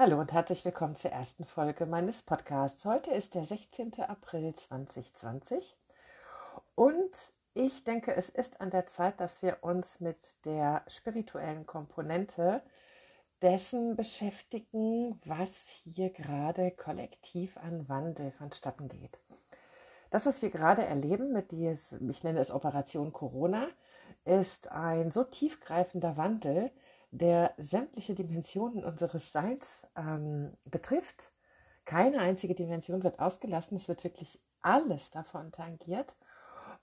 Hallo und herzlich willkommen zur ersten Folge meines Podcasts. Heute ist der 16. April 2020 und ich denke, es ist an der Zeit, dass wir uns mit der spirituellen Komponente dessen beschäftigen, was hier gerade kollektiv an Wandel vonstatten geht. Das, was wir gerade erleben mit diesem, ich nenne es Operation Corona, ist ein so tiefgreifender Wandel, der sämtliche Dimensionen unseres Seins ähm, betrifft. Keine einzige Dimension wird ausgelassen, es wird wirklich alles davon tangiert.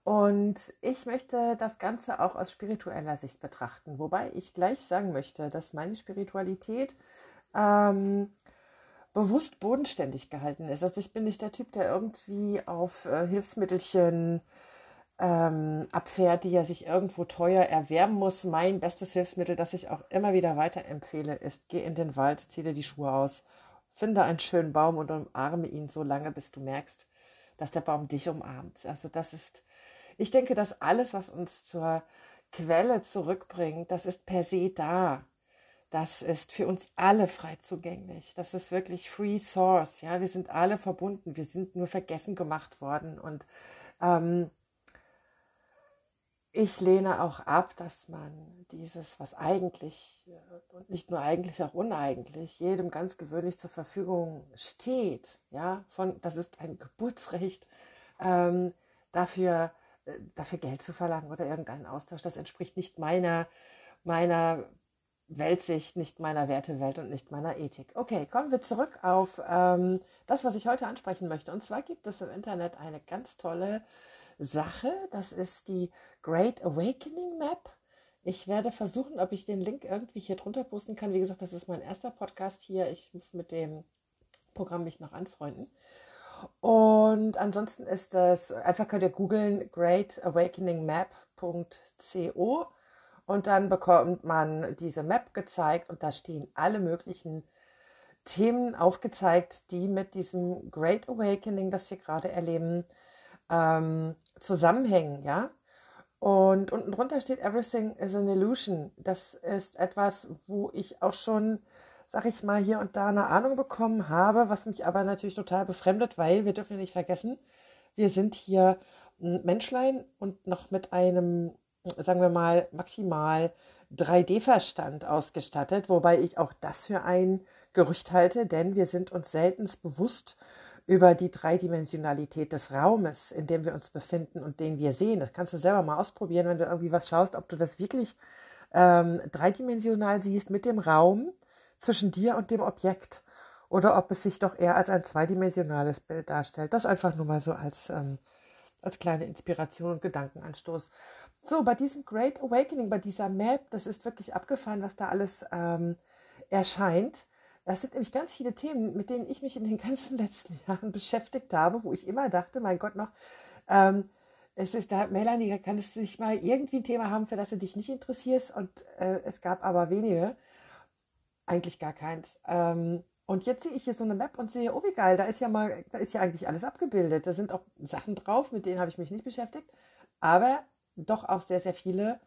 Und ich möchte das Ganze auch aus spiritueller Sicht betrachten, wobei ich gleich sagen möchte, dass meine Spiritualität ähm, bewusst bodenständig gehalten ist. Also ich bin nicht der Typ, der irgendwie auf äh, Hilfsmittelchen ähm, abfährt, die er sich irgendwo teuer erwerben muss. Mein bestes Hilfsmittel, das ich auch immer wieder weiterempfehle, ist, geh in den Wald, zieh dir die Schuhe aus, finde einen schönen Baum und umarme ihn so lange, bis du merkst, dass der Baum dich umarmt. Also das ist, ich denke, dass alles, was uns zur Quelle zurückbringt, das ist per se da. Das ist für uns alle frei zugänglich. Das ist wirklich Free Source. Ja, wir sind alle verbunden. Wir sind nur vergessen gemacht worden und ähm, ich lehne auch ab, dass man dieses, was eigentlich äh, und nicht nur eigentlich, auch uneigentlich, jedem ganz gewöhnlich zur Verfügung steht, ja, von, das ist ein Geburtsrecht, ähm, dafür, äh, dafür Geld zu verlangen oder irgendeinen Austausch, das entspricht nicht meiner, meiner Weltsicht, nicht meiner Wertewelt und nicht meiner Ethik. Okay, kommen wir zurück auf ähm, das, was ich heute ansprechen möchte. Und zwar gibt es im Internet eine ganz tolle Sache. Das ist die Great Awakening Map. Ich werde versuchen, ob ich den Link irgendwie hier drunter posten kann. Wie gesagt, das ist mein erster Podcast hier. Ich muss mit dem Programm mich noch anfreunden. Und ansonsten ist das, einfach könnt ihr googeln greatawakeningnmap.co und dann bekommt man diese Map gezeigt und da stehen alle möglichen Themen aufgezeigt, die mit diesem Great Awakening, das wir gerade erleben, ähm, zusammenhängen, ja. Und unten drunter steht Everything is an Illusion. Das ist etwas, wo ich auch schon, sag ich mal, hier und da eine Ahnung bekommen habe, was mich aber natürlich total befremdet, weil wir dürfen ja nicht vergessen, wir sind hier ein Menschlein und noch mit einem, sagen wir mal, maximal 3D-Verstand ausgestattet, wobei ich auch das für ein Gerücht halte, denn wir sind uns seltenst bewusst über die Dreidimensionalität des Raumes, in dem wir uns befinden und den wir sehen. Das kannst du selber mal ausprobieren, wenn du irgendwie was schaust, ob du das wirklich ähm, dreidimensional siehst mit dem Raum zwischen dir und dem Objekt oder ob es sich doch eher als ein zweidimensionales Bild darstellt. Das einfach nur mal so als, ähm, als kleine Inspiration und Gedankenanstoß. So, bei diesem Great Awakening, bei dieser Map, das ist wirklich abgefahren, was da alles ähm, erscheint. Das sind nämlich ganz viele Themen, mit denen ich mich in den ganzen letzten Jahren beschäftigt habe, wo ich immer dachte, mein Gott noch, ähm, es ist da, Melanie, kann es nicht mal irgendwie ein Thema haben, für das du dich nicht interessierst? Und äh, es gab aber wenige, eigentlich gar keins. Ähm, und jetzt sehe ich hier so eine Map und sehe, oh wie geil, da ist ja mal, da ist ja eigentlich alles abgebildet. Da sind auch Sachen drauf, mit denen habe ich mich nicht beschäftigt, aber doch auch sehr, sehr viele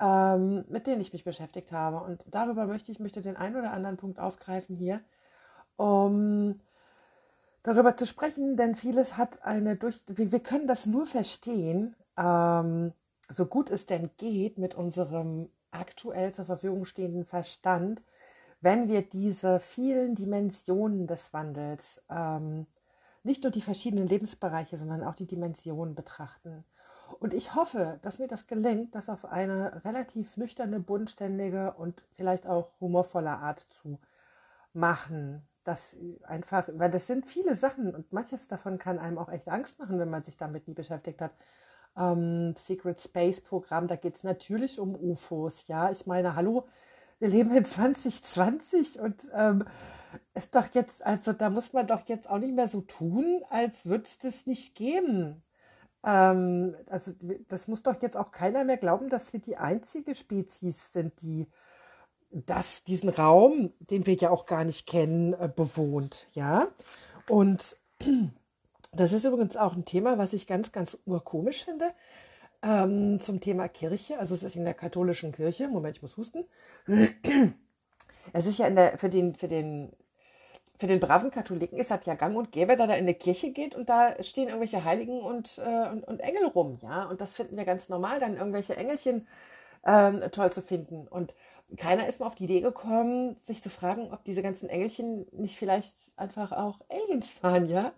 ähm, mit denen ich mich beschäftigt habe. Und darüber möchte ich möchte den einen oder anderen Punkt aufgreifen hier, um darüber zu sprechen, denn vieles hat eine durch. Wir, wir können das nur verstehen, ähm, so gut es denn geht, mit unserem aktuell zur Verfügung stehenden Verstand, wenn wir diese vielen Dimensionen des Wandels, ähm, nicht nur die verschiedenen Lebensbereiche, sondern auch die Dimensionen betrachten. Und ich hoffe, dass mir das gelingt, das auf eine relativ nüchterne, bodenständige und vielleicht auch humorvolle Art zu machen. Das einfach, weil das sind viele Sachen und manches davon kann einem auch echt Angst machen, wenn man sich damit nie beschäftigt hat. Ähm, Secret Space Programm, da geht es natürlich um UFOs. Ja, ich meine, hallo, wir leben in 2020 und ähm, ist doch jetzt, also da muss man doch jetzt auch nicht mehr so tun, als würde es das nicht geben. Ähm, also das muss doch jetzt auch keiner mehr glauben, dass wir die einzige Spezies sind, die das, diesen Raum, den wir ja auch gar nicht kennen, äh, bewohnt. Ja. Und das ist übrigens auch ein Thema, was ich ganz, ganz urkomisch finde. Ähm, zum Thema Kirche. Also es ist in der katholischen Kirche. Moment, ich muss husten. Es ist ja der, für den, für den für den braven Katholiken ist das ja gang und gäbe, da er in die Kirche geht und da stehen irgendwelche Heiligen und, äh, und, und, Engel rum, ja. Und das finden wir ganz normal, dann irgendwelche Engelchen ähm, toll zu finden. Und keiner ist mal auf die Idee gekommen, sich zu fragen, ob diese ganzen Engelchen nicht vielleicht einfach auch Aliens waren, ja.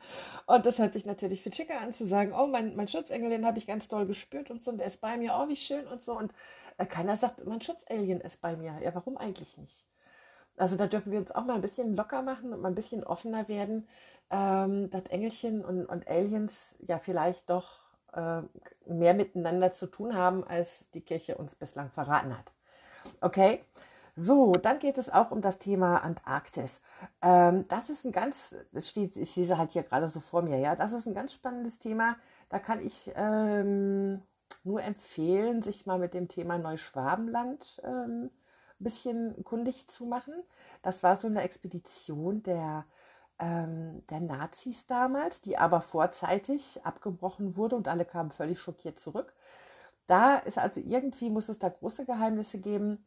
Und das hört sich natürlich viel schicker an zu sagen, oh, mein, mein Schutzengel, den habe ich ganz doll gespürt und so, und der ist bei mir, oh, wie schön und so. Und äh, keiner sagt, mein Schutzalien ist bei mir. Ja, warum eigentlich nicht? Also da dürfen wir uns auch mal ein bisschen locker machen und mal ein bisschen offener werden, ähm, dass Engelchen und, und Aliens ja vielleicht doch äh, mehr miteinander zu tun haben, als die Kirche uns bislang verraten hat. Okay? So, dann geht es auch um das Thema Antarktis. Ähm, das ist ein ganz, das steht, ich sehe sie halt hier gerade so vor mir, ja, das ist ein ganz spannendes Thema. Da kann ich ähm, nur empfehlen, sich mal mit dem Thema Neuschwabenland ähm, bisschen kundig zu machen. Das war so eine Expedition der, ähm, der Nazis damals, die aber vorzeitig abgebrochen wurde und alle kamen völlig schockiert zurück. Da ist also irgendwie, muss es da große Geheimnisse geben.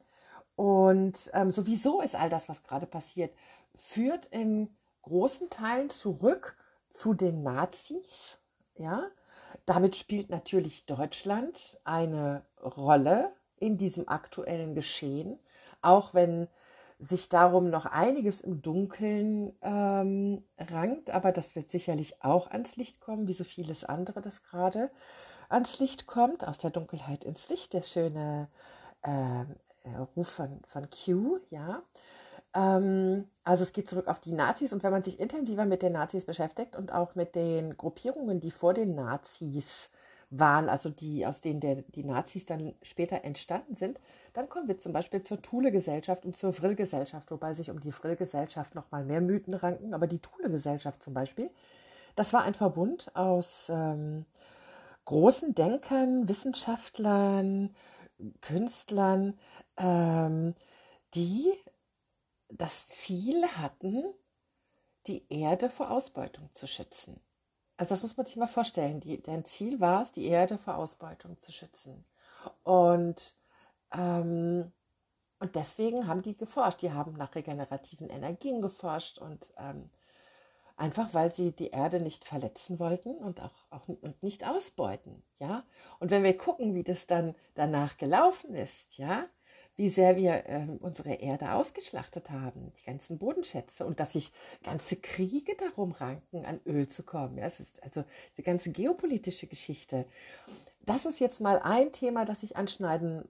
Und ähm, sowieso ist all das, was gerade passiert, führt in großen Teilen zurück zu den Nazis. Ja, damit spielt natürlich Deutschland eine Rolle in diesem aktuellen Geschehen auch wenn sich darum noch einiges im Dunkeln ähm, rankt, aber das wird sicherlich auch ans Licht kommen, wie so vieles andere, das gerade ans Licht kommt, aus der Dunkelheit ins Licht, der schöne äh, Ruf von, von Q, ja. Ähm, also es geht zurück auf die Nazis und wenn man sich intensiver mit den Nazis beschäftigt und auch mit den Gruppierungen, die vor den Nazis waren, also die, aus denen der, die Nazis dann später entstanden sind, dann kommen wir zum Beispiel zur Thule-Gesellschaft und zur Frill-Gesellschaft, wobei sich um die Frill-Gesellschaft noch mal mehr Mythen ranken. Aber die Thule-Gesellschaft zum Beispiel, das war ein Verbund aus ähm, großen Denkern, Wissenschaftlern, Künstlern, ähm, die das Ziel hatten, die Erde vor Ausbeutung zu schützen. Also das muss man sich mal vorstellen. Die, deren Ziel war es, die Erde vor Ausbeutung zu schützen. Und, ähm, und deswegen haben die geforscht. Die haben nach regenerativen Energien geforscht und ähm, einfach weil sie die Erde nicht verletzen wollten und auch, auch und nicht ausbeuten. Ja? Und wenn wir gucken, wie das dann danach gelaufen ist, ja, wie sehr wir äh, unsere Erde ausgeschlachtet haben, die ganzen Bodenschätze und dass sich ganze Kriege darum ranken, an Öl zu kommen. Ja, es ist also die ganze geopolitische Geschichte. Das ist jetzt mal ein Thema, das ich anschneiden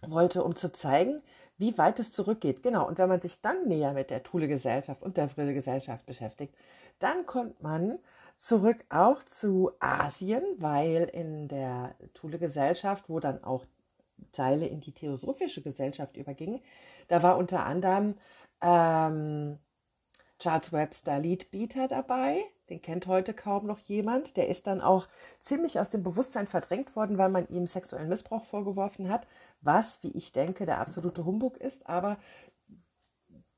wollte, um zu zeigen, wie weit es zurückgeht. Genau, und wenn man sich dann näher mit der Thule-Gesellschaft und der Vrille-Gesellschaft beschäftigt, dann kommt man zurück auch zu Asien, weil in der Thule-Gesellschaft, wo dann auch Teile in die Theosophische Gesellschaft überging. Da war unter anderem ähm, Charles Webster Leadbeater dabei. Den kennt heute kaum noch jemand. Der ist dann auch ziemlich aus dem Bewusstsein verdrängt worden, weil man ihm sexuellen Missbrauch vorgeworfen hat, was, wie ich denke, der absolute Humbug ist. Aber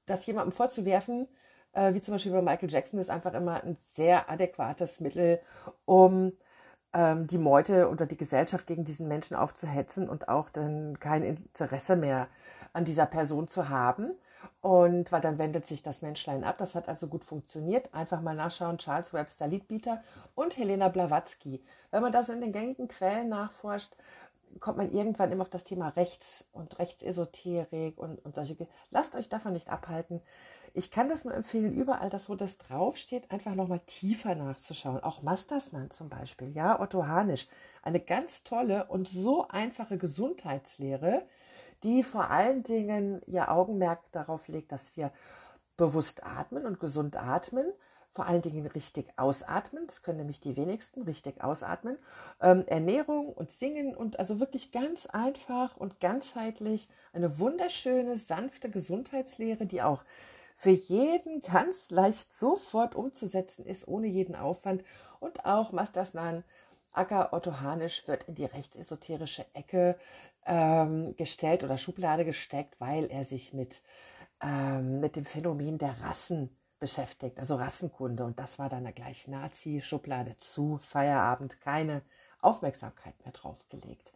das jemandem vorzuwerfen, äh, wie zum Beispiel bei Michael Jackson, ist einfach immer ein sehr adäquates Mittel, um ähm, die Meute oder die Gesellschaft gegen diesen Menschen aufzuhetzen und auch dann kein Interesse mehr an dieser Person zu haben. Und weil dann wendet sich das Menschlein ab. Das hat also gut funktioniert. Einfach mal nachschauen. Charles Webster Liedbieter und Helena Blavatsky. Wenn man da so in den gängigen Quellen nachforscht, kommt man irgendwann immer auf das Thema Rechts und Rechtsesoterik und, und solche. Lasst euch davon nicht abhalten. Ich kann das nur empfehlen, überall das, wo das draufsteht, einfach nochmal tiefer nachzuschauen. Auch Mastersmann zum Beispiel, ja, Otto Hanisch. Eine ganz tolle und so einfache Gesundheitslehre, die vor allen Dingen ihr Augenmerk darauf legt, dass wir bewusst atmen und gesund atmen, vor allen Dingen richtig ausatmen, das können nämlich die wenigsten richtig ausatmen, ähm, Ernährung und Singen und also wirklich ganz einfach und ganzheitlich eine wunderschöne, sanfte Gesundheitslehre, die auch für jeden ganz leicht sofort umzusetzen ist, ohne jeden Aufwand. Und auch Mastersnan Acker Otto Hanisch wird in die rechtsesoterische Ecke ähm, gestellt oder Schublade gesteckt, weil er sich mit, ähm, mit dem Phänomen der Rassen beschäftigt, also Rassenkunde. Und das war dann gleich Nazi-Schublade zu, Feierabend, keine Aufmerksamkeit mehr draufgelegt.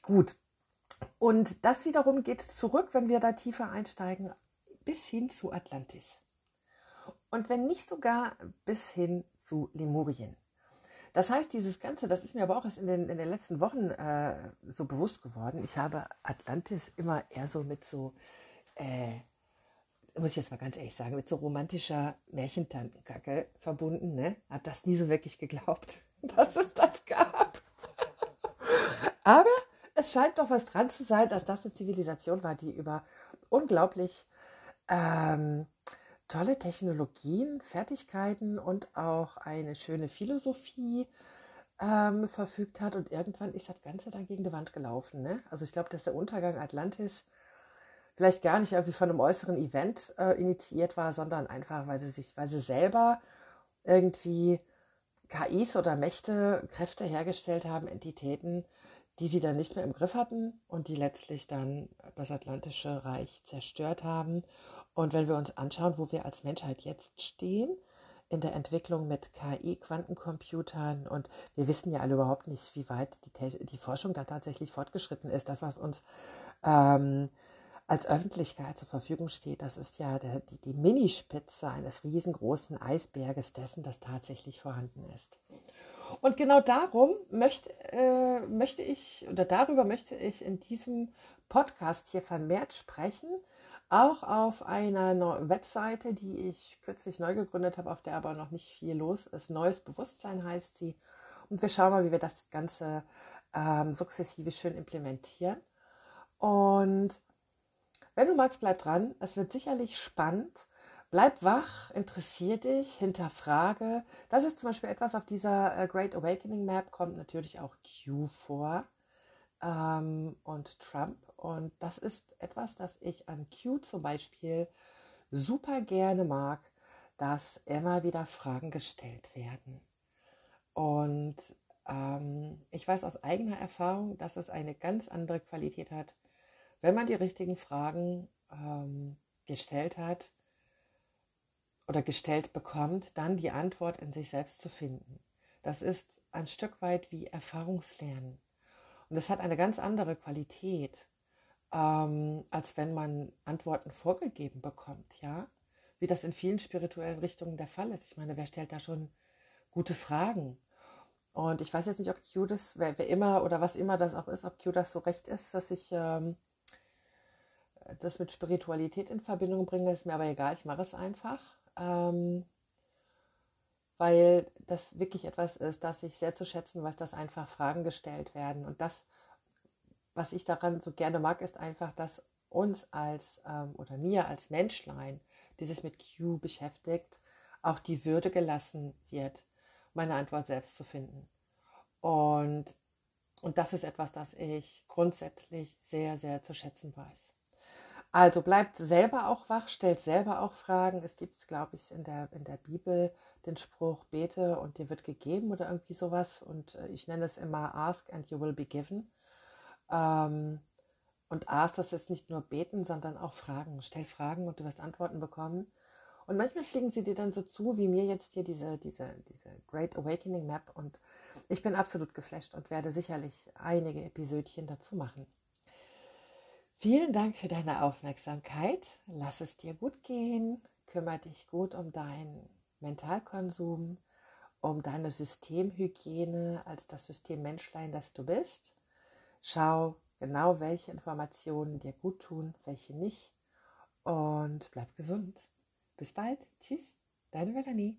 Gut. Und das wiederum geht zurück, wenn wir da tiefer einsteigen, bis hin zu Atlantis. und wenn nicht sogar bis hin zu Lemurien. Das heißt, dieses Ganze, das ist mir aber auch erst in den, in den letzten Wochen äh, so bewusst geworden. Ich habe Atlantis immer eher so mit so, äh, muss ich jetzt mal ganz ehrlich sagen, mit so romantischer Märchentantenkacke verbunden. Ne? Hat das nie so wirklich geglaubt, dass es das gab. aber es scheint doch was dran zu sein, dass das eine Zivilisation war, die über unglaublich ähm, tolle Technologien, Fertigkeiten und auch eine schöne Philosophie ähm, verfügt hat. Und irgendwann ist das Ganze dann gegen die Wand gelaufen. Ne? Also ich glaube, dass der Untergang Atlantis vielleicht gar nicht irgendwie von einem äußeren Event äh, initiiert war, sondern einfach, weil sie sich, weil sie selber irgendwie KIs oder Mächte, Kräfte hergestellt haben, Entitäten, die sie dann nicht mehr im Griff hatten und die letztlich dann das Atlantische Reich zerstört haben und wenn wir uns anschauen, wo wir als Menschheit jetzt stehen, in der Entwicklung mit KI, Quantencomputern und wir wissen ja alle überhaupt nicht, wie weit die, die Forschung da tatsächlich fortgeschritten ist. Das, was uns ähm, als Öffentlichkeit zur Verfügung steht, das ist ja der, die, die Minispitze eines riesengroßen Eisberges dessen, das tatsächlich vorhanden ist. Und genau darum möchte, äh, möchte ich, oder darüber möchte ich in diesem Podcast hier vermehrt sprechen, auch auf einer Webseite, die ich kürzlich neu gegründet habe, auf der aber noch nicht viel los ist. Neues Bewusstsein heißt sie. Und wir schauen mal, wie wir das Ganze ähm, sukzessive schön implementieren. Und wenn du magst, bleib dran. Es wird sicherlich spannend. Bleib wach, interessier dich, hinterfrage. Das ist zum Beispiel etwas auf dieser äh, Great Awakening Map, kommt natürlich auch Q vor ähm, und Trump. Und das ist etwas, das ich an Q zum Beispiel super gerne mag, dass immer wieder Fragen gestellt werden. Und ähm, ich weiß aus eigener Erfahrung, dass es eine ganz andere Qualität hat, wenn man die richtigen Fragen ähm, gestellt hat oder gestellt bekommt, dann die Antwort in sich selbst zu finden. Das ist ein Stück weit wie Erfahrungslernen. Und es hat eine ganz andere Qualität, ähm, als wenn man Antworten vorgegeben bekommt, ja, wie das in vielen spirituellen Richtungen der Fall ist. Ich meine, wer stellt da schon gute Fragen? Und ich weiß jetzt nicht, ob Q das, wer, wer immer oder was immer das auch ist, ob Q das so recht ist, dass ich ähm, das mit Spiritualität in Verbindung bringe, ist mir aber egal, ich mache es einfach. Ähm, weil das wirklich etwas ist, das ich sehr zu schätzen weiß, dass einfach Fragen gestellt werden. Und das, was ich daran so gerne mag, ist einfach, dass uns als ähm, oder mir als Menschlein, die sich mit Q beschäftigt, auch die Würde gelassen wird, meine Antwort selbst zu finden. Und, und das ist etwas, das ich grundsätzlich sehr, sehr zu schätzen weiß. Also bleibt selber auch wach, stellt selber auch Fragen. Es gibt, glaube ich, in der, in der Bibel den Spruch, bete und dir wird gegeben oder irgendwie sowas. Und äh, ich nenne es immer Ask and you will be given. Ähm, und Ask, das ist nicht nur beten, sondern auch Fragen. Stell Fragen und du wirst Antworten bekommen. Und manchmal fliegen sie dir dann so zu, wie mir jetzt hier diese, diese, diese Great Awakening Map. Und ich bin absolut geflasht und werde sicherlich einige Episödchen dazu machen. Vielen Dank für deine Aufmerksamkeit. Lass es dir gut gehen. Kümmere dich gut um deinen Mentalkonsum, um deine Systemhygiene als das System Menschlein, das du bist. Schau genau, welche Informationen dir gut tun, welche nicht. Und bleib gesund. Bis bald. Tschüss. Deine Melanie.